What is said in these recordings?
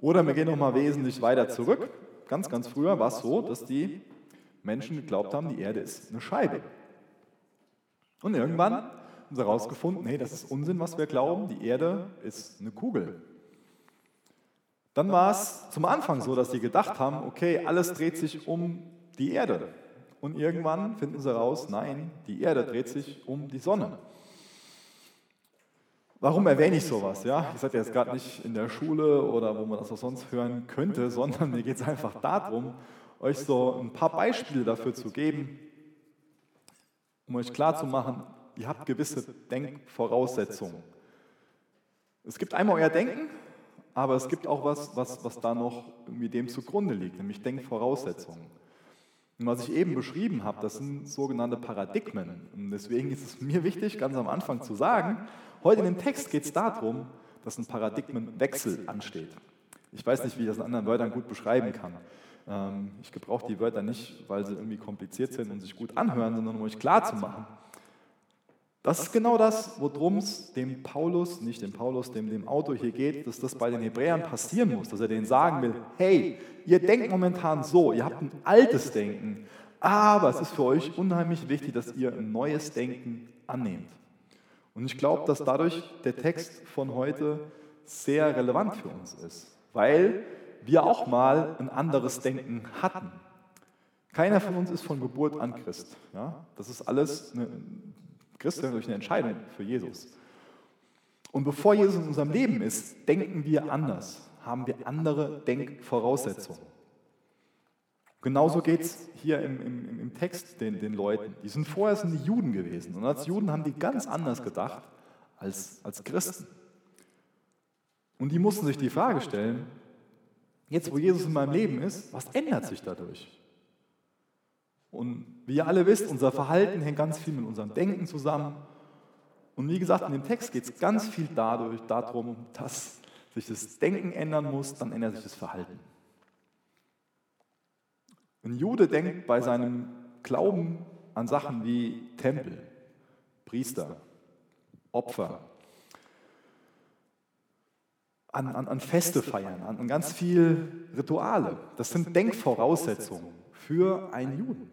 Oder wir gehen nochmal wesentlich weiter zurück. Ganz, ganz früher war es so, dass die Menschen geglaubt haben, die Erde ist eine Scheibe. Und irgendwann haben sie herausgefunden, hey, das ist Unsinn, was wir glauben, die Erde ist eine Kugel. Dann war es zum Anfang so, dass sie gedacht haben, okay, alles dreht sich um die Erde. Und irgendwann finden sie heraus, nein, die Erde dreht sich um die Sonne. Warum erwähne ich sowas? Ja, ich seid jetzt gerade nicht in der Schule oder wo man das auch sonst hören könnte, sondern mir geht es einfach darum, euch so ein paar Beispiele dafür zu geben, um euch klarzumachen, ihr habt gewisse Denkvoraussetzungen. Es gibt einmal euer Denken, aber es gibt auch was, was, was da noch irgendwie dem zugrunde liegt, nämlich Denkvoraussetzungen. Und was ich eben beschrieben habe, das sind sogenannte Paradigmen. Und deswegen ist es mir wichtig, ganz am Anfang zu sagen, heute in dem Text geht es darum, dass ein Paradigmenwechsel ansteht. Ich weiß nicht, wie ich das in anderen Wörtern gut beschreiben kann. Ähm, ich gebrauche die Wörter nicht, weil sie irgendwie kompliziert sind und sich gut anhören, sondern um euch klar zu machen. Das ist genau das, worum es dem Paulus, nicht dem Paulus, dem, dem Autor hier geht, dass das bei den Hebräern passieren muss, dass er denen sagen will, hey, ihr denkt momentan so, ihr habt ein altes Denken, aber es ist für euch unheimlich wichtig, dass ihr ein neues Denken annehmt. Und ich glaube, dass dadurch der Text von heute sehr relevant für uns ist, weil wir auch mal ein anderes Denken hatten. Keiner von uns ist von Geburt an Christ. Ja? Das ist alles eine, Christ durch eine Entscheidung für Jesus. Und bevor Jesus in unserem Leben ist, denken wir anders, haben wir andere Denkvoraussetzungen. Genauso geht es hier im, im, im Text den, den, Leuten. Die sind vorher sind die Juden gewesen. Und als Juden haben die ganz anders gedacht als, als Christen. Und die mussten sich die Frage stellen, jetzt wo Jesus in meinem Leben ist, was ändert sich dadurch? Und wie ihr alle wisst, unser Verhalten hängt ganz viel mit unserem Denken zusammen. Und wie gesagt, in dem Text geht es ganz viel dadurch, darum, dass sich das Denken ändern muss, dann ändert sich das Verhalten. Ein Jude denkt bei seinem Glauben an Sachen wie Tempel, Priester, Opfer, an, an, an Feste feiern, an, an ganz viel Rituale. Das sind Denkvoraussetzungen für einen Juden.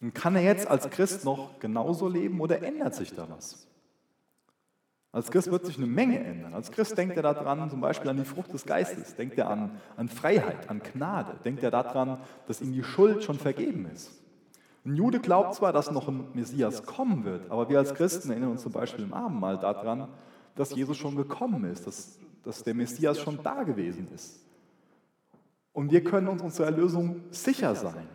Und kann er jetzt als Christ noch genauso leben oder ändert sich da was? Als Christ wird sich eine Menge ändern. Als Christ denkt er daran, zum Beispiel an die Frucht des Geistes, denkt er an, an Freiheit, an Gnade, denkt er daran, dass ihm die Schuld schon vergeben ist. Ein Jude glaubt zwar, dass noch ein Messias kommen wird, aber wir als Christen erinnern uns zum Beispiel im Abendmahl daran, dass Jesus schon gekommen ist, dass, dass der Messias schon da gewesen ist. Und wir können uns unserer Erlösung sicher sein.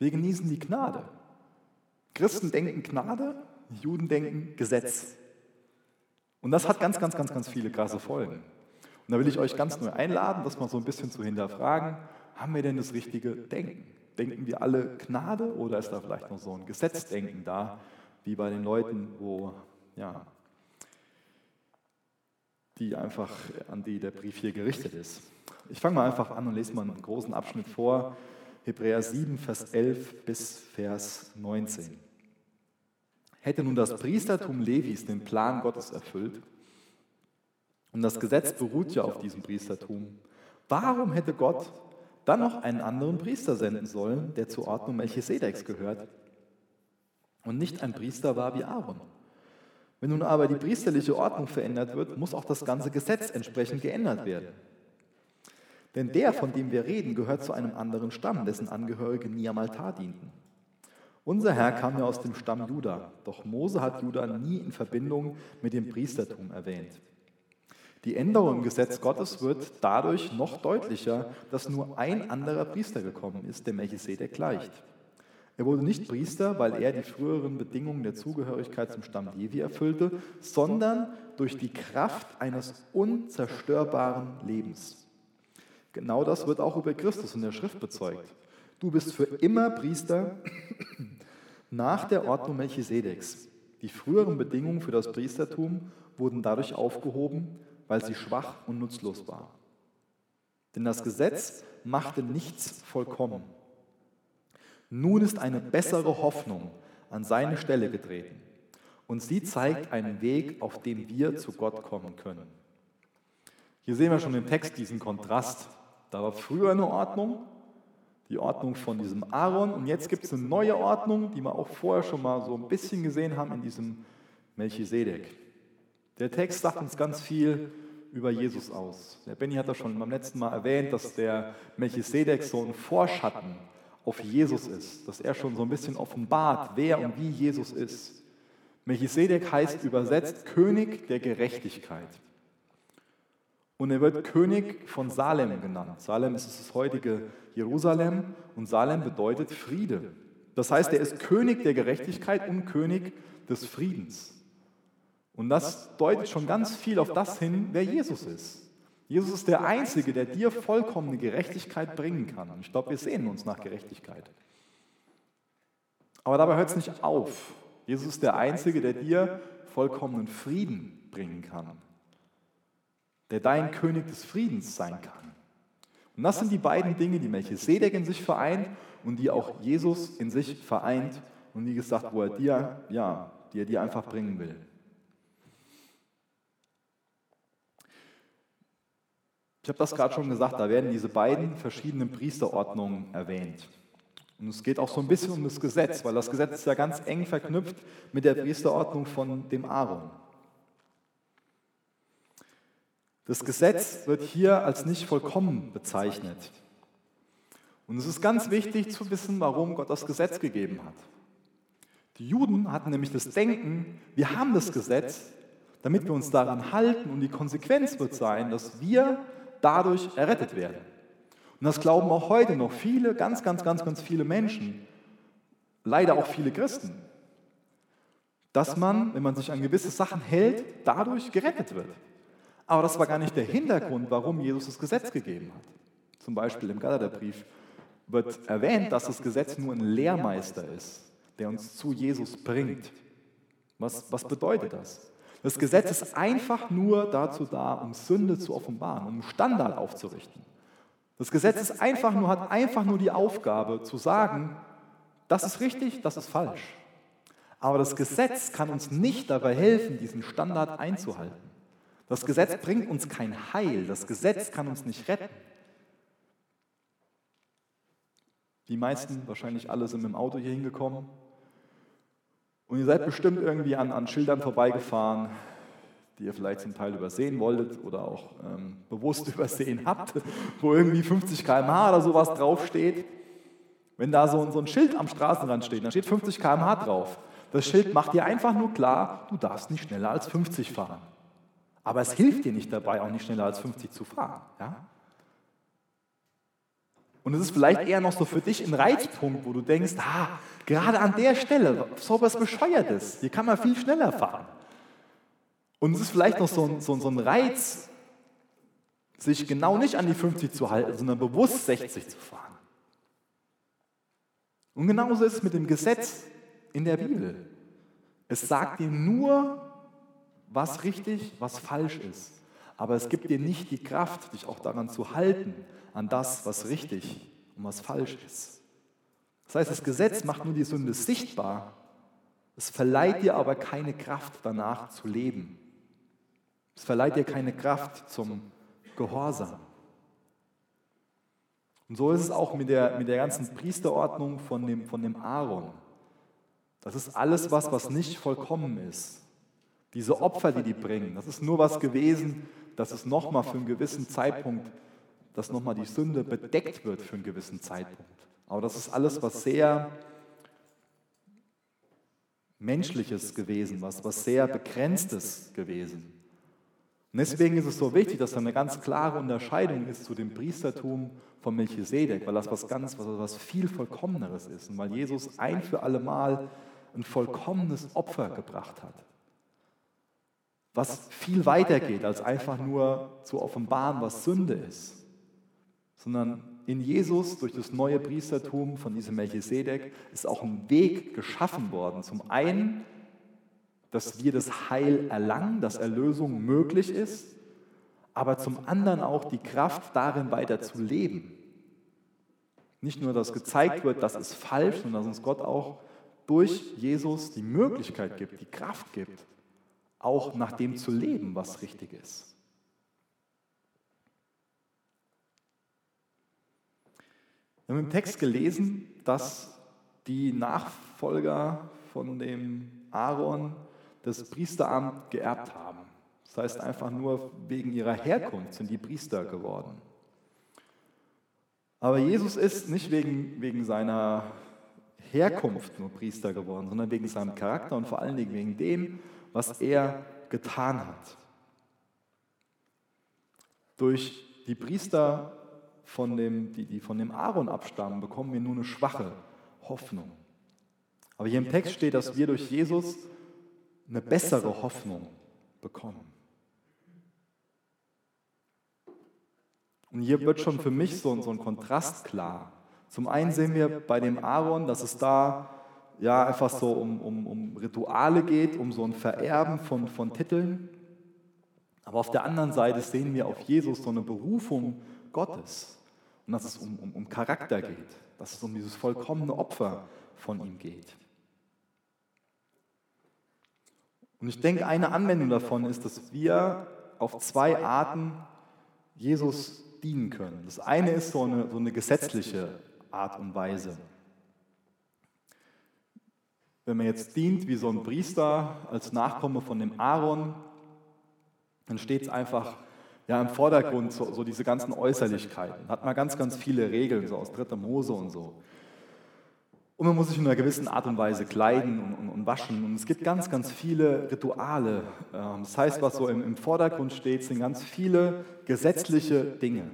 Wir genießen die Gnade. Christen denken Gnade, Juden denken Gesetz. Und das hat ganz, ganz, ganz, ganz viele krasse Folgen. Und da will ich euch ganz neu einladen, das mal so ein bisschen zu hinterfragen. Haben wir denn das richtige Denken? Denken wir alle Gnade oder ist da vielleicht noch so ein Gesetzdenken da, wie bei den Leuten, wo, ja, die einfach, an die der Brief hier gerichtet ist? Ich fange mal einfach an und lese mal einen großen Abschnitt vor. Hebräer 7, Vers 11 bis Vers 19. Hätte nun das Priestertum Levis den Plan Gottes erfüllt, und das Gesetz beruht ja auf diesem Priestertum, warum hätte Gott dann noch einen anderen Priester senden sollen, der zur Ordnung Melchisedeks gehört und nicht ein Priester war wie Aaron? Wenn nun aber die priesterliche Ordnung verändert wird, muss auch das ganze Gesetz entsprechend geändert werden. Denn der, von dem wir reden, gehört zu einem anderen Stamm, dessen Angehörige nie am Altar dienten. Unser Herr kam ja aus dem Stamm Juda, doch Mose hat Juda nie in Verbindung mit dem Priestertum erwähnt. Die Änderung im Gesetz Gottes wird dadurch noch deutlicher, dass nur ein anderer Priester gekommen ist, der Melchisedek gleicht. Er wurde nicht Priester, weil er die früheren Bedingungen der Zugehörigkeit zum Stamm Levi erfüllte, sondern durch die Kraft eines unzerstörbaren Lebens. Genau das wird auch über Christus in der Schrift bezeugt. Du bist für immer Priester nach der Ordnung Melchisedeks. Die früheren Bedingungen für das Priestertum wurden dadurch aufgehoben, weil sie schwach und nutzlos waren. Denn das Gesetz machte nichts vollkommen. Nun ist eine bessere Hoffnung an seine Stelle getreten. Und sie zeigt einen Weg, auf dem wir zu Gott kommen können. Hier sehen wir schon im Text diesen Kontrast. Da war früher eine Ordnung, die Ordnung von diesem Aaron, und jetzt gibt es eine neue Ordnung, die wir auch vorher schon mal so ein bisschen gesehen haben in diesem Melchisedek. Der Text sagt uns ganz viel über Jesus aus. Der Benny hat das schon beim letzten Mal erwähnt, dass der Melchisedek so ein Vorschatten auf Jesus ist, dass er schon so ein bisschen offenbart, wer und wie Jesus ist. Melchisedek heißt übersetzt König der Gerechtigkeit. Und er wird König von Salem genannt. Salem ist das heutige Jerusalem und Salem bedeutet Friede. Das heißt, er ist König der Gerechtigkeit und König des Friedens. Und das deutet schon ganz viel auf das hin, wer Jesus ist. Jesus ist der Einzige, der dir vollkommene Gerechtigkeit bringen kann. Und ich glaube, wir sehen uns nach Gerechtigkeit. Aber dabei hört es nicht auf. Jesus ist der Einzige, der dir vollkommenen Frieden bringen kann der dein König des Friedens sein kann. Und das sind die beiden Dinge, die Melchisedek in sich vereint und die auch Jesus in sich vereint und wie gesagt, wo er dir, ja, die er dir einfach bringen will. Ich habe das gerade schon gesagt, da werden diese beiden verschiedenen Priesterordnungen erwähnt. Und es geht auch so ein bisschen um das Gesetz, weil das Gesetz ist ja ganz eng verknüpft mit der Priesterordnung von dem Aaron. Das Gesetz wird hier als nicht vollkommen bezeichnet. Und es ist ganz wichtig zu wissen, warum Gott das Gesetz gegeben hat. Die Juden hatten nämlich das Denken, wir haben das Gesetz, damit wir uns daran halten und die Konsequenz wird sein, dass wir dadurch errettet werden. Und das glauben auch heute noch viele, ganz, ganz, ganz, ganz viele Menschen, leider auch viele Christen, dass man, wenn man sich an gewisse Sachen hält, dadurch gerettet wird. Aber das war gar nicht der Hintergrund, warum Jesus das Gesetz gegeben hat. Zum Beispiel im Galaterbrief wird erwähnt, dass das Gesetz nur ein Lehrmeister ist, der uns zu Jesus bringt. Was, was bedeutet das? Das Gesetz ist einfach nur dazu da, um Sünde zu offenbaren, um Standard aufzurichten. Das Gesetz ist einfach nur, hat einfach nur die Aufgabe zu sagen, das ist richtig, das ist falsch. Aber das Gesetz kann uns nicht dabei helfen, diesen Standard einzuhalten. Das Gesetz bringt uns kein Heil. Das Gesetz kann uns nicht retten. Die meisten, wahrscheinlich alle, sind mit dem Auto hier hingekommen. Und ihr seid bestimmt irgendwie an, an Schildern vorbeigefahren, die ihr vielleicht zum Teil übersehen wolltet oder auch ähm, bewusst übersehen habt, wo irgendwie 50 km/h oder sowas draufsteht. Wenn da so, so ein Schild am Straßenrand steht, da steht 50 km/h drauf. Das Schild macht dir einfach nur klar, du darfst nicht schneller als 50 fahren. Aber es hilft dir nicht dabei, auch nicht schneller als 50 zu fahren. Ja? Und es ist vielleicht eher noch so für dich ein Reizpunkt, wo du denkst, ah, gerade an der Stelle, so was Bescheuertes, hier kann man viel schneller fahren. Und es ist vielleicht noch so ein, so, so ein Reiz, sich genau nicht an die 50 zu halten, sondern bewusst 60 zu fahren. Und genauso ist es mit dem Gesetz in der Bibel. Es sagt dir nur, was richtig, was falsch ist. Aber es gibt dir nicht die Kraft, dich auch daran zu halten, an das, was richtig und was falsch ist. Das heißt, das Gesetz macht nur die Sünde sichtbar, es verleiht dir aber keine Kraft danach zu leben. Es verleiht dir keine Kraft zum Gehorsam. Und so ist es auch mit der, mit der ganzen Priesterordnung von dem, von dem Aaron. Das ist alles was, was nicht vollkommen ist. Diese Opfer, die die bringen, das ist nur was gewesen, dass es nochmal für einen gewissen Zeitpunkt, dass nochmal die Sünde bedeckt wird für einen gewissen Zeitpunkt. Aber das ist alles was sehr Menschliches gewesen, was, was sehr Begrenztes gewesen. Und deswegen ist es so wichtig, dass da eine ganz klare Unterscheidung ist zu dem Priestertum von Melchisedek, weil das was ganz, was, was viel Vollkommeneres ist und weil Jesus ein für alle Mal ein vollkommenes Opfer gebracht hat was viel weiter geht, als einfach nur zu offenbaren, was Sünde ist, sondern in Jesus durch das neue Priestertum von diesem Melchisedek ist auch ein Weg geschaffen worden. Zum einen, dass wir das Heil erlangen, dass Erlösung möglich ist, aber zum anderen auch die Kraft darin weiter zu leben. Nicht nur, dass gezeigt wird, das ist falsch, sondern dass uns Gott auch durch Jesus die Möglichkeit gibt, die Kraft gibt, auch nach dem zu leben, was richtig ist. Wir haben im Text gelesen, dass die Nachfolger von dem Aaron das Priesteramt geerbt haben. Das heißt, einfach nur wegen ihrer Herkunft sind die Priester geworden. Aber Jesus ist nicht wegen, wegen seiner Herkunft nur Priester geworden, sondern wegen seinem Charakter und vor allen Dingen wegen dem, was er getan hat. Durch die Priester, von dem, die, die von dem Aaron abstammen, bekommen wir nur eine schwache Hoffnung. Aber hier im Text steht, dass wir durch Jesus eine bessere Hoffnung bekommen. Und hier wird schon für mich so, so ein Kontrast klar. Zum einen sehen wir bei dem Aaron, dass es da ja einfach so um, um, um Rituale geht, um so ein Vererben von, von Titeln. Aber auf der anderen Seite sehen wir auf Jesus so eine Berufung Gottes. Und dass es um, um, um Charakter geht, dass es um dieses vollkommene Opfer von ihm geht. Und ich denke, eine Anwendung davon ist, dass wir auf zwei Arten Jesus dienen können. Das eine ist so eine, so eine gesetzliche Art und Weise. Wenn man jetzt dient wie so ein Priester als Nachkomme von dem Aaron, dann steht es einfach ja, im Vordergrund so, so, diese ganzen Äußerlichkeiten. Hat man ganz, ganz viele Regeln, so aus dritter Mose und so. Und man muss sich in einer gewissen Art und Weise kleiden und, und, und waschen. Und es gibt ganz, ganz viele Rituale. Ähm, das heißt, was so im, im Vordergrund steht, sind ganz viele gesetzliche Dinge.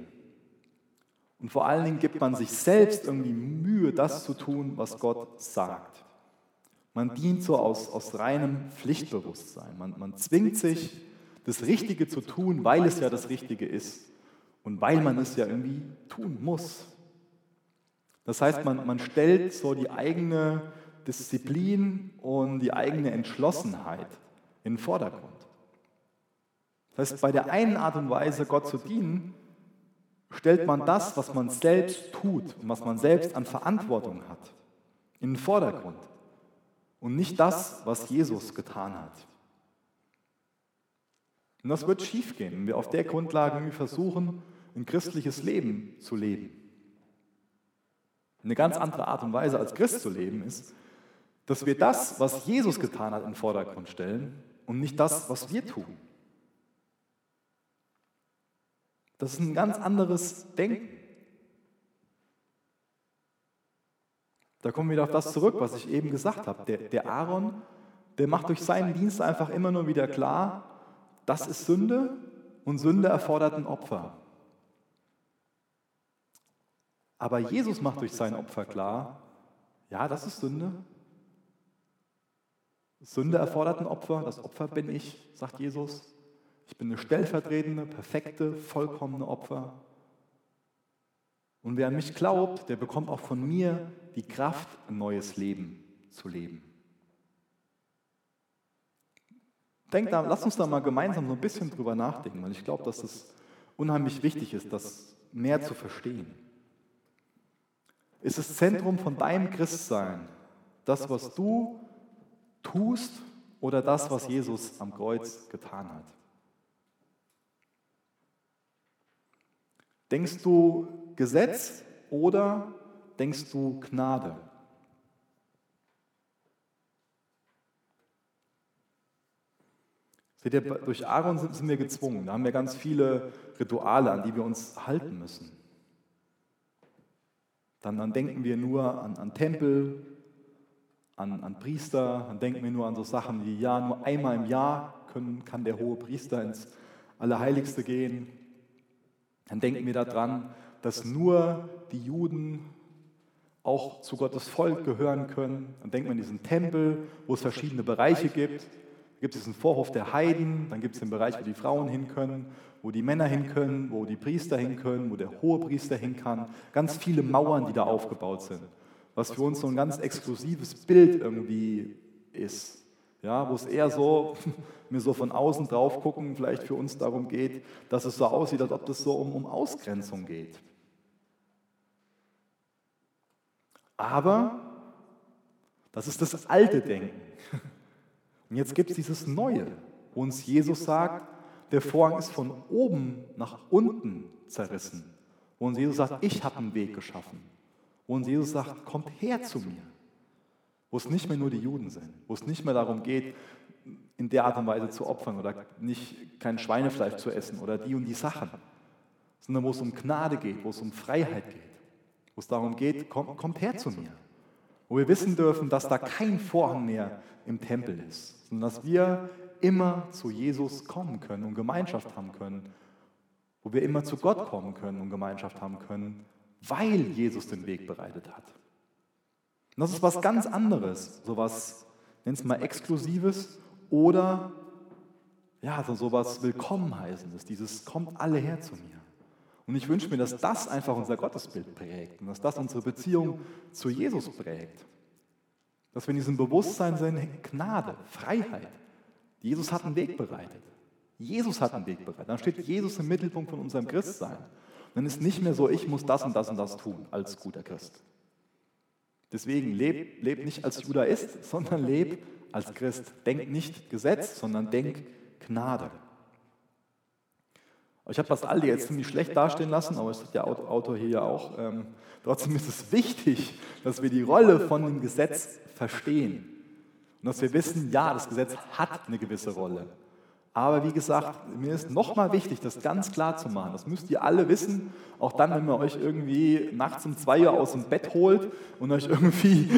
Und vor allen Dingen gibt man sich selbst irgendwie Mühe, das zu tun, was Gott sagt. Man dient so aus, aus reinem Pflichtbewusstsein. Man, man zwingt sich, das Richtige zu tun, weil es ja das Richtige ist und weil man es ja irgendwie tun muss. Das heißt, man, man stellt so die eigene Disziplin und die eigene Entschlossenheit in den Vordergrund. Das heißt, bei der einen Art und Weise, Gott zu dienen, stellt man das, was man selbst tut und was man selbst an Verantwortung hat, in den Vordergrund und nicht das, was Jesus getan hat. Und das wird schiefgehen, wenn wir auf der Grundlage versuchen, ein christliches Leben zu leben. Eine ganz andere Art und Weise als Christ zu leben ist, dass wir das, was Jesus getan hat, in den Vordergrund stellen und nicht das, was wir tun. Das ist ein ganz anderes Denken. Da kommen wir wieder auf das zurück, was ich eben gesagt habe. Der, der Aaron, der macht durch seinen Dienst einfach immer nur wieder klar, das ist Sünde und Sünde erfordert ein Opfer. Aber Jesus macht durch sein Opfer klar, ja, das ist Sünde. Sünde erfordert ein Opfer, das Opfer bin ich, sagt Jesus. Ich bin eine stellvertretende, perfekte, vollkommene Opfer. Und wer an mich glaubt, der bekommt auch von mir die Kraft, ein neues Leben zu leben. Denkt da, lass uns da mal gemeinsam so ein bisschen drüber nachdenken, weil ich glaube, dass es unheimlich wichtig ist, das mehr zu verstehen. Ist das Zentrum von deinem Christsein das, was du tust oder das, was Jesus am Kreuz getan hat? Denkst du Gesetz oder denkst du Gnade? Seht ihr, durch Aaron sind, wir gezwungen. Da haben wir ganz viele Rituale, an die wir uns halten müssen. Dann, dann denken wir nur an, an Tempel, an, an, Priester, dann denken wir nur an so Sachen wie, ja, nur einmal im Jahr können, kann der hohe Priester ins Allerheiligste gehen. Dann denken wir daran, dass nur die Juden auch zu Gottes Volk gehören können. Dann denkt man an diesen Tempel, wo es verschiedene Bereiche gibt. Da gibt es diesen Vorhof der Heiden, dann gibt es den Bereich, wo die Frauen hin können, wo die Männer hin können, wo die Priester hin können, wo der hohe Priester hin kann. Ganz viele Mauern, die da aufgebaut sind. Was für uns so ein ganz exklusives Bild irgendwie ist. Ja, wo es eher so, mir so von außen drauf gucken, vielleicht für uns darum geht, dass es so aussieht, als ob das so um, um Ausgrenzung geht. Aber das ist das alte Denken. Und jetzt gibt es dieses Neue, wo uns Jesus sagt, der Vorhang ist von oben nach unten zerrissen. Wo uns Jesus sagt, ich habe einen Weg geschaffen. wo uns Jesus sagt, kommt her zu mir. Wo es nicht mehr nur die Juden sind, wo es nicht mehr darum geht, in der Art und Weise zu opfern oder nicht kein Schweinefleisch zu essen oder die und die Sachen, sondern wo es um Gnade geht, wo es um Freiheit geht, wo es darum geht, kommt, kommt her zu mir. Wo wir wissen dürfen, dass da kein Vorhang mehr im Tempel ist, sondern dass wir immer zu Jesus kommen können und Gemeinschaft haben können, wo wir immer zu Gott kommen können und Gemeinschaft haben können, weil Jesus den Weg bereitet hat. Und das ist was ganz anderes, sowas, nenn es mal Exklusives oder ja, so sowas Willkommen heißendes, dieses kommt alle her zu mir. Und ich wünsche mir, dass das einfach unser Gottesbild prägt und dass das unsere Beziehung zu Jesus prägt. Dass wir in diesem Bewusstsein sind, Gnade, Freiheit. Jesus hat einen Weg bereitet. Jesus hat einen Weg bereitet. Dann steht Jesus im Mittelpunkt von unserem Christsein. Dann ist nicht mehr so, ich muss das und das und das tun als guter Christ. Deswegen leb, leb nicht als Judaist, sondern leb als Christ. Denk nicht Gesetz, sondern denk Gnade. Ich habe das alle jetzt ziemlich schlecht dastehen lassen, aber es hat der Autor hier ja auch. Ähm, trotzdem ist es wichtig, dass wir die Rolle von dem Gesetz verstehen. Und dass wir wissen, ja, das Gesetz hat eine gewisse Rolle. Aber wie gesagt, mir ist nochmal wichtig, das ganz klar zu machen. Das müsst ihr alle wissen, auch dann, wenn man euch irgendwie nachts um zwei Uhr aus dem Bett holt und euch irgendwie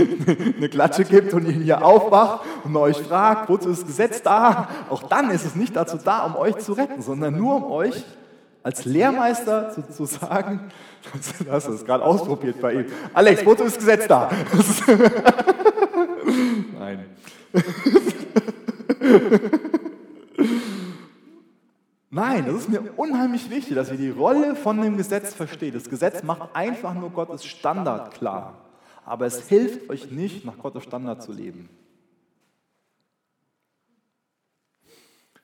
eine Klatsche gibt und ihr hier aufwacht und euch fragt, wozu ist das Gesetz da? Auch dann ist es nicht dazu da, um euch zu retten, sondern nur um euch als Lehrmeister zu, zu sagen, das hast du gerade ausprobiert bei ihm. Alex, wozu ist das Gesetz da? Nein. Nein, das ist mir unheimlich wichtig, dass ihr die Rolle von dem Gesetz versteht. Das Gesetz macht einfach nur Gottes Standard klar. Aber es hilft euch nicht, nach Gottes Standard zu leben.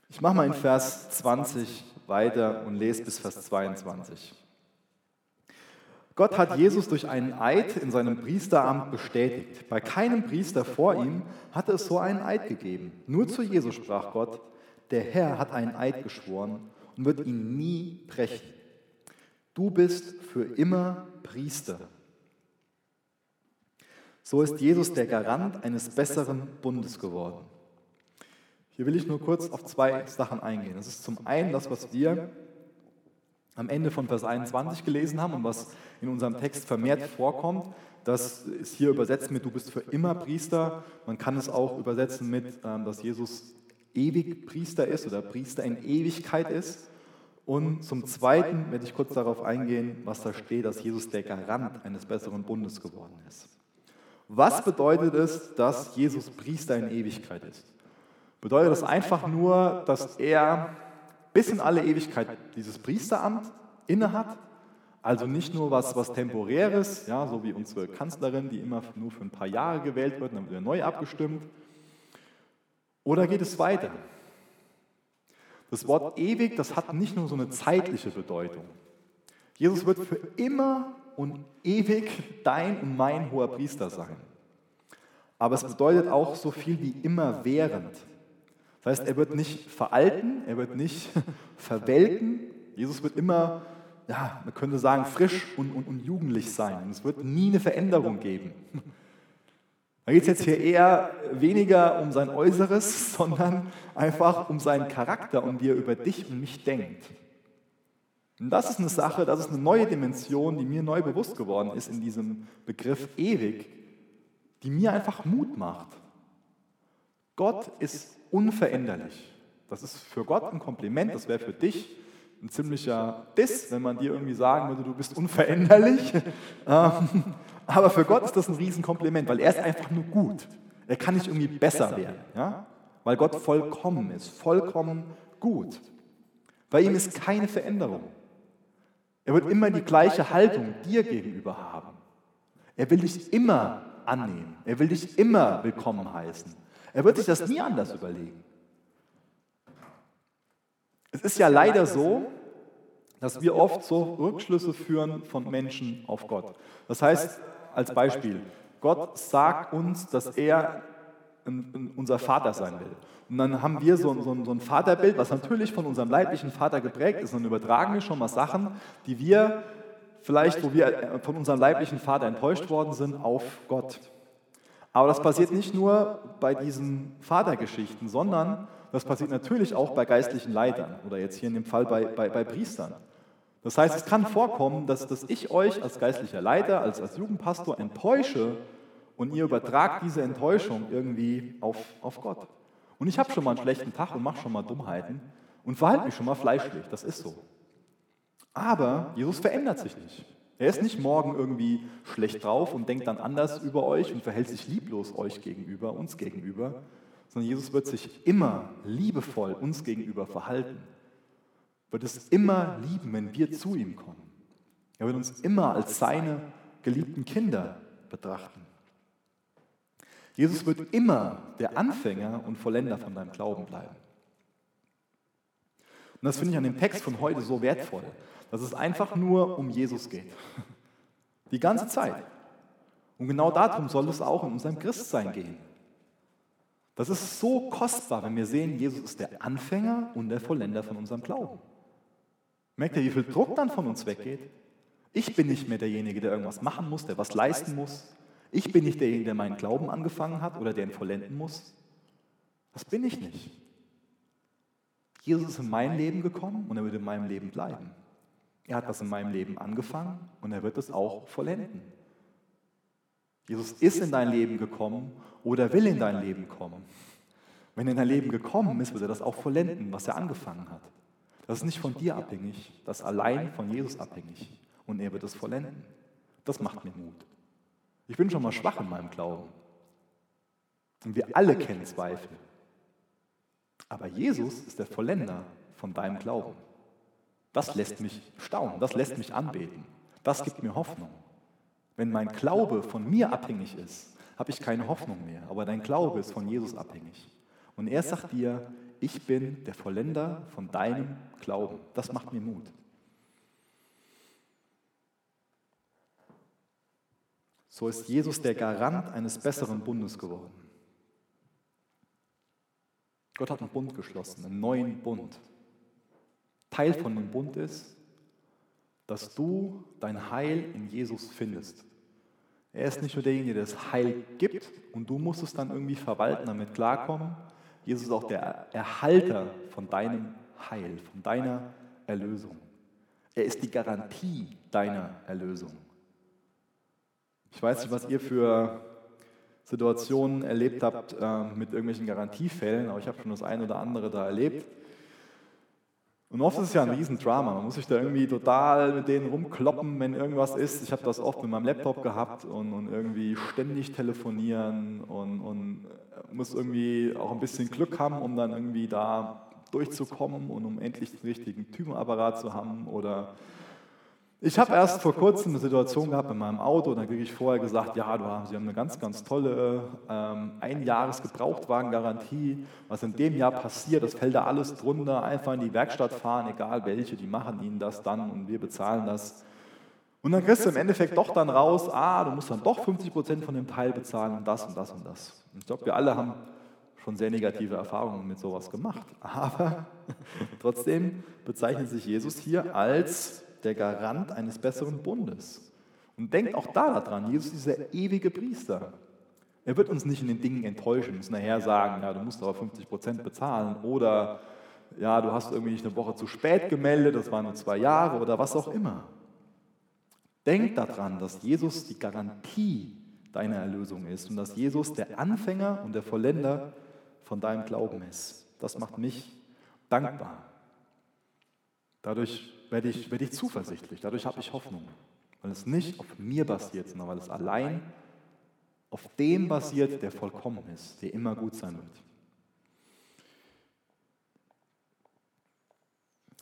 Ich mache mal in Vers 20 weiter und lese bis Vers 22. Gott hat Jesus durch einen Eid in seinem Priesteramt bestätigt. Bei keinem Priester vor ihm hatte es so einen Eid gegeben. Nur zu Jesus sprach Gott, der Herr hat einen Eid geschworen und wird ihn nie brechen. Du bist für immer Priester. So ist Jesus der Garant eines besseren Bundes geworden. Hier will ich nur kurz auf zwei Sachen eingehen. Das ist zum einen das, was wir am Ende von Vers 21 gelesen haben und was in unserem Text vermehrt vorkommt. Das ist hier übersetzt mit, du bist für immer Priester. Man kann es auch übersetzen mit, ähm, dass Jesus ewig Priester ist oder Priester in Ewigkeit ist. Und zum Zweiten werde ich kurz darauf eingehen, was da steht, dass Jesus der Garant eines besseren Bundes geworden ist. Was bedeutet es, dass Jesus Priester in Ewigkeit ist? Bedeutet das einfach nur, dass er bis in alle Ewigkeit dieses Priesteramt innehat? Also nicht nur was, was temporäres, ja, so wie unsere Kanzlerin, die immer nur für ein paar Jahre gewählt wird, dann wird er neu abgestimmt, oder geht es weiter? Das Wort ewig, das hat nicht nur so eine zeitliche Bedeutung. Jesus wird für immer und ewig dein und mein hoher Priester sein. Aber es bedeutet auch so viel wie immerwährend. Das heißt, er wird nicht veralten, er wird nicht verwelken. Jesus wird immer, ja, man könnte sagen, frisch und, und, und jugendlich sein. es wird nie eine Veränderung geben. Da geht es jetzt hier eher weniger um sein Äußeres, sondern einfach um seinen Charakter und wie er über dich und mich denkt. Und das ist eine Sache, das ist eine neue Dimension, die mir neu bewusst geworden ist in diesem Begriff ewig, die mir einfach Mut macht. Gott ist unveränderlich. Das ist für Gott ein Kompliment, das wäre für dich ein ziemlicher Diss, wenn man dir irgendwie sagen würde, du bist unveränderlich. Aber für Gott ist das ein Riesenkompliment, weil er ist einfach nur gut. Er kann nicht irgendwie besser werden, ja? weil Gott vollkommen ist, vollkommen gut. Bei ihm ist keine Veränderung. Er wird immer die gleiche Haltung dir gegenüber haben. Er will dich immer annehmen. Er will dich immer willkommen heißen. Er wird sich das nie anders überlegen. Es ist ja leider so, dass wir oft so Rückschlüsse führen von Menschen auf Gott. Das heißt, als Beispiel, Gott sagt uns, dass er unser Vater sein will. Und dann haben wir so, so, so ein Vaterbild, was natürlich von unserem leiblichen Vater geprägt ist. Und übertragen wir schon mal Sachen, die wir vielleicht, wo wir von unserem leiblichen Vater enttäuscht worden sind, auf Gott. Aber das passiert nicht nur bei diesen Vatergeschichten, sondern das passiert natürlich auch bei geistlichen Leitern oder jetzt hier in dem Fall bei, bei, bei Priestern. Das heißt, es kann vorkommen, dass, dass ich euch als geistlicher Leiter, als, als Jugendpastor enttäusche und ihr übertragt diese Enttäuschung irgendwie auf, auf Gott. Und ich habe schon mal einen schlechten Tag und mache schon mal Dummheiten und verhalte mich schon mal fleischlich. Das ist so. Aber Jesus verändert sich nicht. Er ist nicht morgen irgendwie schlecht drauf und denkt dann anders über euch und verhält sich lieblos euch gegenüber, uns gegenüber, sondern Jesus wird sich immer liebevoll uns gegenüber verhalten. Wird es immer lieben, wenn wir zu ihm kommen. Er wird uns immer als seine geliebten Kinder betrachten. Jesus wird immer der Anfänger und Vollender von deinem Glauben bleiben. Und das finde ich an dem Text von heute so wertvoll, dass es einfach nur um Jesus geht. Die ganze Zeit. Und genau darum soll es auch in unserem Christsein gehen. Das ist so kostbar, wenn wir sehen, Jesus ist der Anfänger und der Vollender von unserem Glauben. Merkt ihr, wie viel Druck dann von uns weggeht? Ich bin nicht mehr derjenige, der irgendwas machen muss, der was leisten muss. Ich bin nicht derjenige, der meinen Glauben angefangen hat oder der ihn vollenden muss. Das bin ich nicht. Jesus ist in mein Leben gekommen und er wird in meinem Leben bleiben. Er hat was in meinem Leben angefangen und er wird es auch vollenden. Jesus ist in dein Leben gekommen oder will in dein Leben kommen. Wenn er in dein Leben gekommen ist, wird er das auch vollenden, was er angefangen hat. Das ist nicht von dir abhängig, das ist allein von Jesus abhängig. Und er wird es vollenden. Das macht mir Mut. Ich bin schon mal schwach in meinem Glauben. Und wir alle kennen Zweifel. Aber Jesus ist der Vollender von deinem Glauben. Das lässt mich staunen, das lässt mich anbeten. Das gibt mir Hoffnung. Wenn mein Glaube von mir abhängig ist, habe ich keine Hoffnung mehr. Aber dein Glaube ist von Jesus abhängig. Und er sagt dir, ich bin der Vollender von deinem Glauben. Das macht mir Mut. So ist Jesus der Garant eines besseren Bundes geworden. Gott hat einen Bund geschlossen, einen neuen Bund. Teil von dem Bund ist, dass du dein Heil in Jesus findest. Er ist nicht nur derjenige, der das Heil gibt und du musst es dann irgendwie verwalten, damit klarkommen. Jesus ist auch der Erhalter von deinem Heil, von deiner Erlösung. Er ist die Garantie deiner Erlösung. Ich weiß nicht, was ihr für Situationen erlebt habt äh, mit irgendwelchen Garantiefällen, aber ich habe schon das eine oder andere da erlebt. Und oft ist es ja ein Riesendrama. Man muss sich da irgendwie total mit denen rumkloppen, wenn irgendwas ist. Ich habe das oft mit meinem Laptop gehabt und, und irgendwie ständig telefonieren und, und, muss irgendwie auch ein bisschen Glück haben, um dann irgendwie da durchzukommen und um endlich den richtigen Typenapparat zu haben oder ich habe erst vor kurzem eine Situation gehabt in meinem Auto, da kriege ich vorher gesagt, ja, du, Sie haben eine ganz, ganz tolle ähm, Einjahres-Gebrauchtwagen-Garantie. Was in dem Jahr passiert, das fällt da alles drunter. Einfach in die Werkstatt fahren, egal welche, die machen Ihnen das dann und wir bezahlen das. Und dann kriegst du im Endeffekt doch dann raus, ah, du musst dann doch 50 Prozent von dem Teil bezahlen und das und das und das. Und ich glaube, wir alle haben schon sehr negative Erfahrungen mit sowas gemacht. Aber trotzdem bezeichnet sich Jesus hier als der Garant eines besseren Bundes. Und denkt auch da daran, Jesus ist dieser ewige Priester. Er wird uns nicht in den Dingen enttäuschen, uns nachher sagen, ja, du musst aber 50 Prozent bezahlen oder ja, du hast irgendwie nicht eine Woche zu spät gemeldet, das waren nur zwei Jahre oder was auch immer. Denk daran, dass Jesus die Garantie deiner Erlösung ist und dass Jesus der Anfänger und der Vollender von deinem Glauben ist. Das macht mich dankbar. Dadurch werde ich, werde ich zuversichtlich, dadurch habe ich Hoffnung, weil es nicht auf mir basiert, sondern weil es allein auf dem basiert, der vollkommen ist, der immer gut sein wird.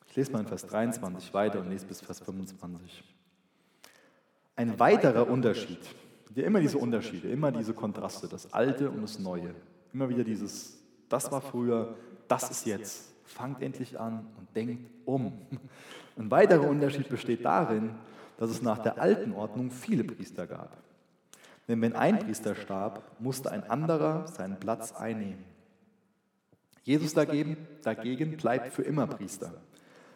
Ich lese mal in Vers 23 weiter und lese bis Vers 25. Ein weiterer Unterschied, immer diese Unterschiede, immer diese Kontraste, das Alte und das Neue, immer wieder dieses, das war früher, das ist jetzt. Fangt endlich an und denkt um. Ein weiterer Unterschied besteht darin, dass es nach der alten Ordnung viele Priester gab. Denn wenn ein Priester starb, musste ein anderer seinen Platz einnehmen. Jesus dagegen, dagegen bleibt für immer Priester.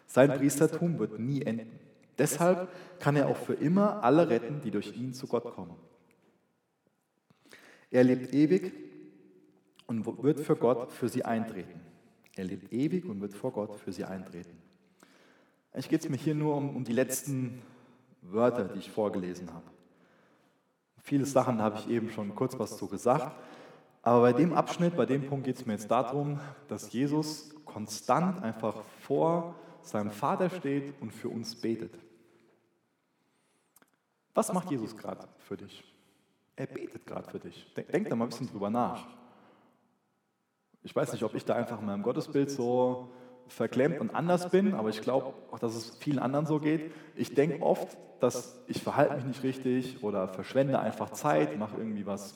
Sein Priestertum wird nie enden. Deshalb kann er auch für immer alle retten, die durch ihn zu Gott kommen. Er lebt ewig und wird für Gott für sie eintreten. Er lebt ewig und wird vor Gott für sie eintreten. Eigentlich geht es mir hier nur um, um die letzten Wörter, die ich vorgelesen habe. Viele Sachen habe ich eben schon kurz was zu gesagt. Aber bei dem Abschnitt, bei dem Punkt geht es mir jetzt darum, dass Jesus konstant einfach vor seinem Vater steht und für uns betet. Was macht Jesus gerade für dich? Er betet gerade für dich. Denk da mal ein bisschen drüber nach. Ich weiß nicht, ob ich da einfach in meinem Gottesbild so verklemmt und anders bin, aber ich glaube auch, dass es vielen anderen so geht. Ich denke oft, dass ich verhalte mich nicht richtig oder verschwende einfach Zeit, mache irgendwie was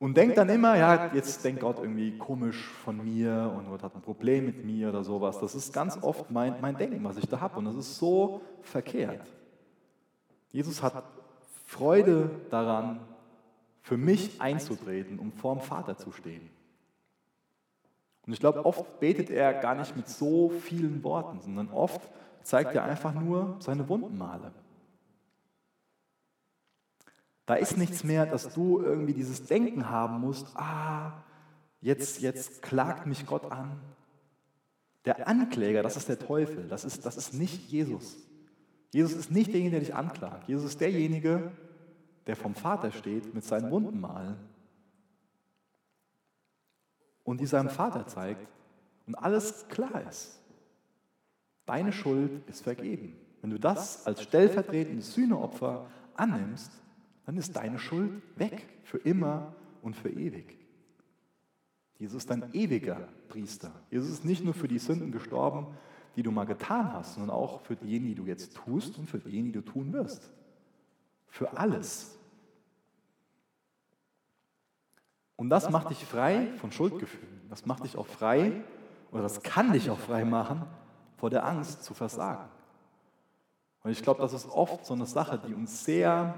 und denke dann immer, ja, jetzt denkt Gott irgendwie komisch von mir und Gott hat ein Problem mit mir oder sowas. Das ist ganz oft mein, mein Denken, was ich da habe und das ist so verkehrt. Jesus hat Freude daran, für mich einzutreten, um vorm Vater zu stehen. Und ich glaube, oft betet er gar nicht mit so vielen Worten, sondern oft zeigt er einfach nur seine Wundenmale. Da ist nichts mehr, dass du irgendwie dieses Denken haben musst, ah, jetzt, jetzt klagt mich Gott an. Der Ankläger, das ist der Teufel, das ist, das ist nicht Jesus. Jesus ist nicht derjenige, der dich anklagt. Jesus ist derjenige, der vom Vater steht mit seinen Wundenmalen und die seinem Vater zeigt und alles klar ist. Deine Schuld ist vergeben. Wenn du das als stellvertretendes Sühneopfer annimmst, dann ist deine Schuld weg, für immer und für ewig. Jesus ist ein ewiger Priester. Jesus ist nicht nur für die Sünden gestorben, die du mal getan hast, sondern auch für diejenigen, die du jetzt tust und für diejenigen, die du tun wirst. Für alles. Und das macht dich frei von Schuldgefühlen. Das macht dich auch frei, oder das kann dich auch frei machen, vor der Angst zu versagen. Und ich glaube, das ist oft so eine Sache, die uns sehr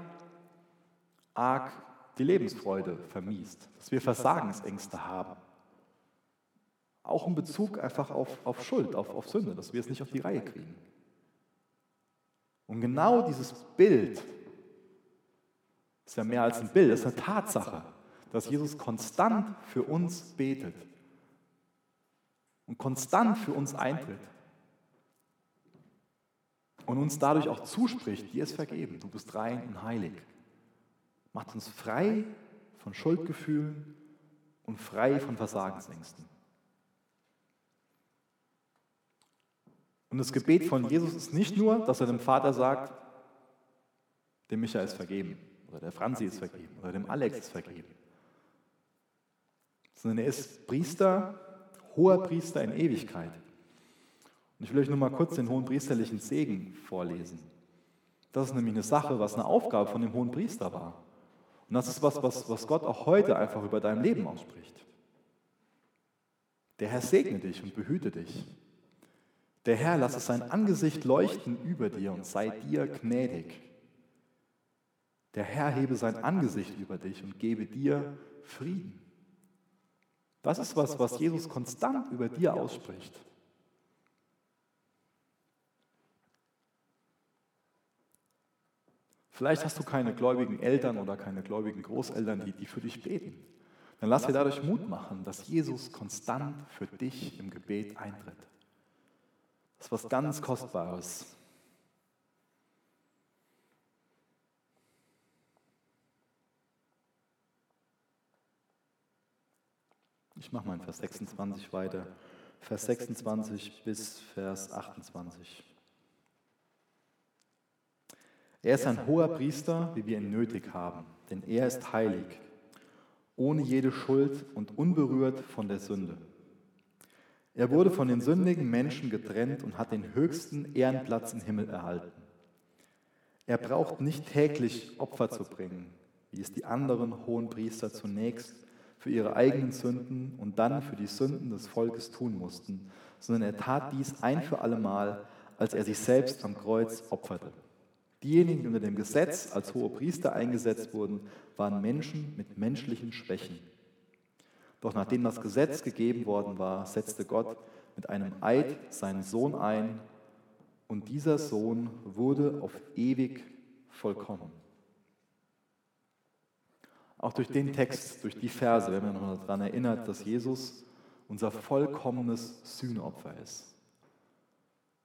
arg die Lebensfreude vermiest, dass wir Versagensängste haben. Auch in Bezug einfach auf, auf Schuld, auf, auf Sünde, dass wir es nicht auf die Reihe kriegen. Und genau dieses Bild ist ja mehr als ein Bild, das ist eine Tatsache dass Jesus konstant für uns betet und konstant für uns eintritt und uns dadurch auch zuspricht, dir ist vergeben, du bist rein und heilig. Macht uns frei von Schuldgefühlen und frei von Versagensängsten. Und das Gebet von Jesus ist nicht nur, dass er dem Vater sagt, dem Michael ist vergeben, oder der Franzi ist vergeben, oder dem Alex ist vergeben sondern er ist Priester, hoher Priester in Ewigkeit. Und ich will euch nur mal kurz den hohen priesterlichen Segen vorlesen. Das ist nämlich eine Sache, was eine Aufgabe von dem hohen Priester war. Und das ist was, was, was Gott auch heute einfach über dein Leben ausspricht. Der Herr segne dich und behüte dich. Der Herr lasse sein Angesicht leuchten über dir und sei dir gnädig. Der Herr hebe sein Angesicht über dich und gebe dir Frieden. Das ist was, was Jesus konstant über dir ausspricht. Vielleicht hast du keine gläubigen Eltern oder keine gläubigen Großeltern, die, die für dich beten. Dann lass dir dadurch Mut machen, dass Jesus konstant für dich im Gebet eintritt. Das ist was ganz Kostbares. Ich mache mal in Vers 26 weiter. Vers 26 bis Vers 28. Er ist ein hoher Priester, wie wir ihn nötig haben, denn er ist heilig, ohne jede Schuld und unberührt von der Sünde. Er wurde von den sündigen Menschen getrennt und hat den höchsten Ehrenplatz im Himmel erhalten. Er braucht nicht täglich Opfer zu bringen, wie es die anderen hohen Priester zunächst für ihre eigenen Sünden und dann für die Sünden des Volkes tun mussten, sondern er tat dies ein für allemal, als er sich selbst am Kreuz opferte. Diejenigen, die unter dem Gesetz als hohe Priester eingesetzt wurden, waren Menschen mit menschlichen Schwächen. Doch nachdem das Gesetz gegeben worden war, setzte Gott mit einem Eid seinen Sohn ein und dieser Sohn wurde auf ewig vollkommen. Auch durch den Text, durch die Verse werden wir noch daran erinnert, dass Jesus unser vollkommenes Sühneopfer ist.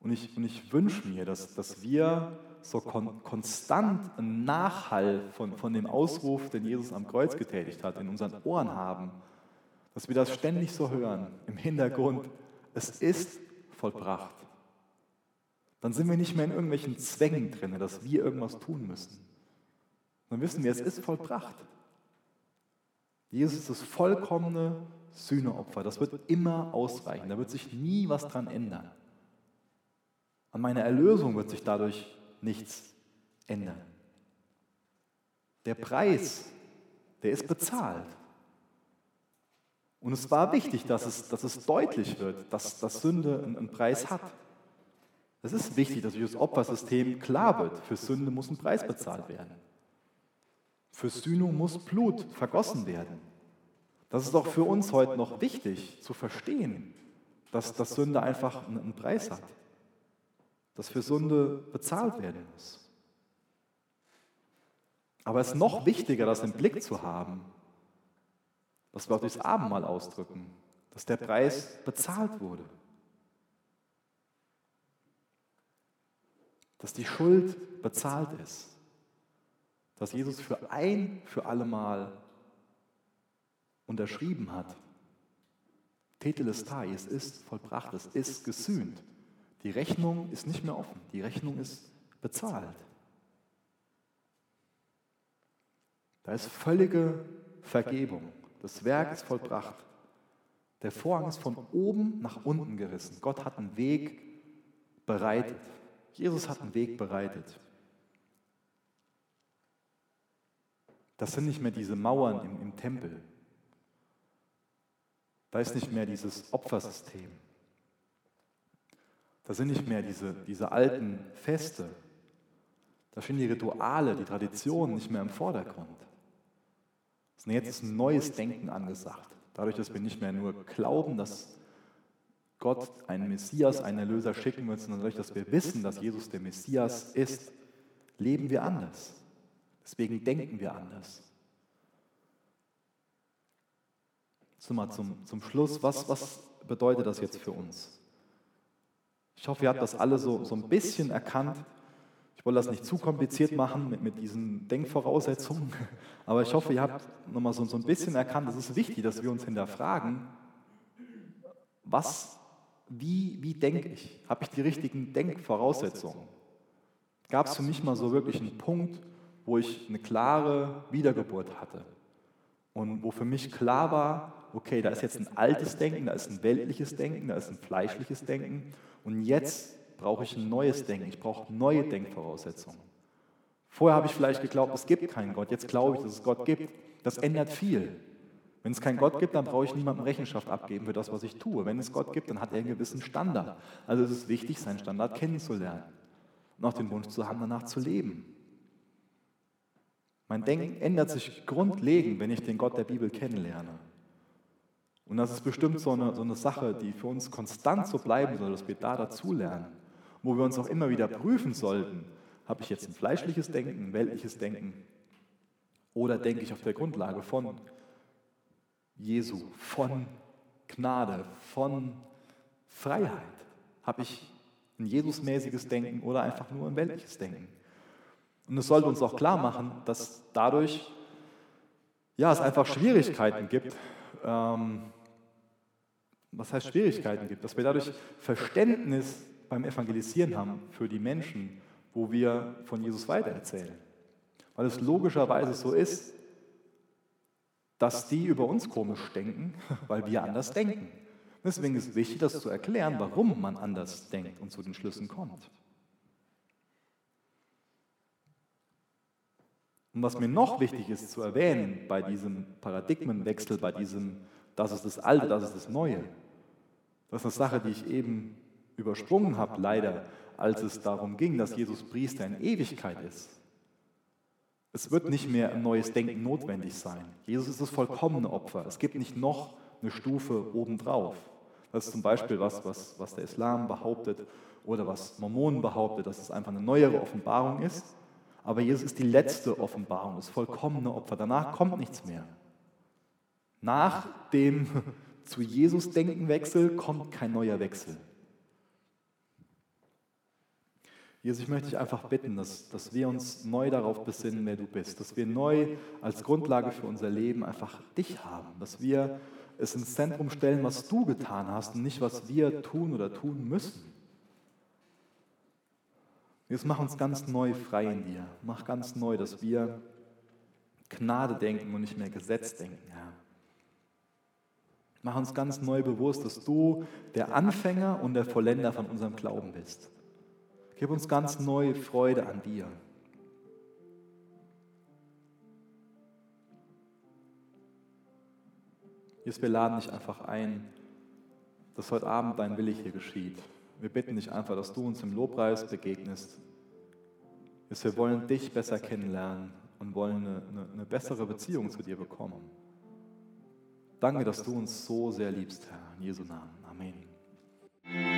Und ich, und ich wünsche mir, dass, dass wir so kon konstant einen Nachhall von, von dem Ausruf, den Jesus am Kreuz getätigt hat, in unseren Ohren haben, dass wir das ständig so hören, im Hintergrund, es ist vollbracht. Dann sind wir nicht mehr in irgendwelchen Zwängen drin, dass wir irgendwas tun müssen. Dann wissen wir, es ist vollbracht. Jesus ist das vollkommene Sühneopfer. Das wird immer ausreichen. Da wird sich nie was dran ändern. An meiner Erlösung wird sich dadurch nichts ändern. Der Preis, der ist bezahlt. Und es war wichtig, dass es, dass es deutlich wird, dass, dass Sünde einen Preis hat. Es ist wichtig, dass durch das Opfersystem klar wird, für Sünde muss ein Preis bezahlt werden. Für Sühnung muss Blut vergossen werden. Das ist auch für uns heute noch wichtig zu verstehen, dass, dass Sünde einfach einen Preis hat. Dass für Sünde bezahlt werden muss. Aber es ist noch wichtiger, das im Blick zu haben, was wir auch durchs Abendmahl ausdrücken, dass der Preis bezahlt wurde. Dass die Schuld bezahlt ist. Dass Jesus für ein, für alle Mal unterschrieben hat. Tetelestai, es ist vollbracht, es ist gesühnt. Die Rechnung ist nicht mehr offen, die Rechnung ist bezahlt. Da ist völlige Vergebung. Das Werk ist vollbracht. Der Vorhang ist von oben nach unten gerissen. Gott hat einen Weg bereitet. Jesus hat einen Weg bereitet. Das sind nicht mehr diese Mauern im, im Tempel. Da ist nicht mehr dieses Opfersystem. Da sind nicht mehr diese, diese alten Feste. Da stehen die Rituale, die Traditionen nicht mehr im Vordergrund. Jetzt ist ein neues Denken angesagt. Dadurch, dass wir nicht mehr nur glauben, dass Gott einen Messias, einen Erlöser schicken wird, sondern dadurch, dass wir wissen, dass Jesus der Messias ist, leben wir anders. Deswegen denken wir anders. So zum, zum Schluss, was, was bedeutet das jetzt für uns? Ich hoffe, ihr habt das alle so, so ein bisschen erkannt. Ich wollte das nicht zu kompliziert machen mit, mit diesen Denkvoraussetzungen, aber ich hoffe, ihr habt nochmal so, so ein bisschen erkannt, es ist wichtig, dass wir uns hinterfragen, was, wie, wie denke ich? Habe ich die richtigen Denkvoraussetzungen? Gab es für mich mal so wirklich einen Punkt, wo ich eine klare Wiedergeburt hatte und wo für mich klar war, okay, da ist jetzt ein altes Denken, da ist ein weltliches Denken, da ist ein fleischliches Denken und jetzt brauche ich ein neues Denken, ich brauche neue Denkvoraussetzungen. Vorher habe ich vielleicht geglaubt, es gibt keinen Gott, jetzt glaube ich, dass es Gott gibt. Das ändert viel. Wenn es keinen Gott gibt, dann brauche ich niemandem Rechenschaft abgeben für das, was ich tue. Wenn es Gott gibt, dann hat er einen gewissen Standard. Also es ist wichtig, seinen Standard kennenzulernen und auch den Wunsch zu haben, danach zu leben. Mein Denken ändert sich grundlegend, wenn ich den Gott der Bibel kennenlerne. Und das ist bestimmt so eine, so eine Sache, die für uns konstant so bleiben soll, dass wir da dazulernen. wo wir uns auch immer wieder prüfen sollten, habe ich jetzt ein fleischliches Denken, ein weltliches Denken? Oder denke ich auf der Grundlage von Jesu, von Gnade, von Freiheit? Habe ich ein Jesusmäßiges Denken oder einfach nur ein weltliches Denken? Und es sollte uns auch klar machen, dass dadurch ja, es einfach Schwierigkeiten gibt. Ähm, was heißt Schwierigkeiten gibt? Dass wir dadurch Verständnis beim Evangelisieren haben für die Menschen, wo wir von Jesus weitererzählen. Weil es logischerweise so ist, dass die über uns komisch denken, weil wir anders denken. Deswegen ist es wichtig, das zu erklären, warum man anders denkt und zu den Schlüssen kommt. Und was mir noch wichtig ist zu erwähnen bei diesem Paradigmenwechsel, bei diesem, das ist das Alte, das ist das Neue, das ist eine Sache, die ich eben übersprungen habe, leider, als es darum ging, dass Jesus Priester in Ewigkeit ist. Es wird nicht mehr ein neues Denken notwendig sein. Jesus ist das vollkommene Opfer. Es gibt nicht noch eine Stufe obendrauf. Das ist zum Beispiel was, was, was der Islam behauptet oder was Mormonen behauptet, dass es einfach eine neuere Offenbarung ist. Aber Jesus ist die letzte Offenbarung, das vollkommene Opfer. Danach kommt nichts mehr. Nach dem zu Jesus denken Wechsel kommt kein neuer Wechsel. Jesus, ich möchte dich einfach bitten, dass, dass wir uns neu darauf besinnen, wer du bist, dass wir neu als Grundlage für unser Leben einfach dich haben, dass wir es ins Zentrum stellen, was du getan hast und nicht, was wir tun oder tun müssen. Jesus, mach uns ganz neu frei in dir. Mach ganz neu, dass wir Gnade denken und nicht mehr Gesetz denken, Herr. Mach uns ganz neu bewusst, dass du der Anfänger und der Vollender von unserem Glauben bist. Gib uns ganz neue Freude an dir. Jesus, wir laden dich einfach ein, dass heute Abend dein Wille hier geschieht. Wir bitten dich einfach, dass du uns im Lobpreis begegnest. Jesus, wir wollen dich besser kennenlernen und wollen eine, eine, eine bessere Beziehung zu dir bekommen. Danke, dass du uns so sehr liebst, Herr. In Jesu Namen. Amen.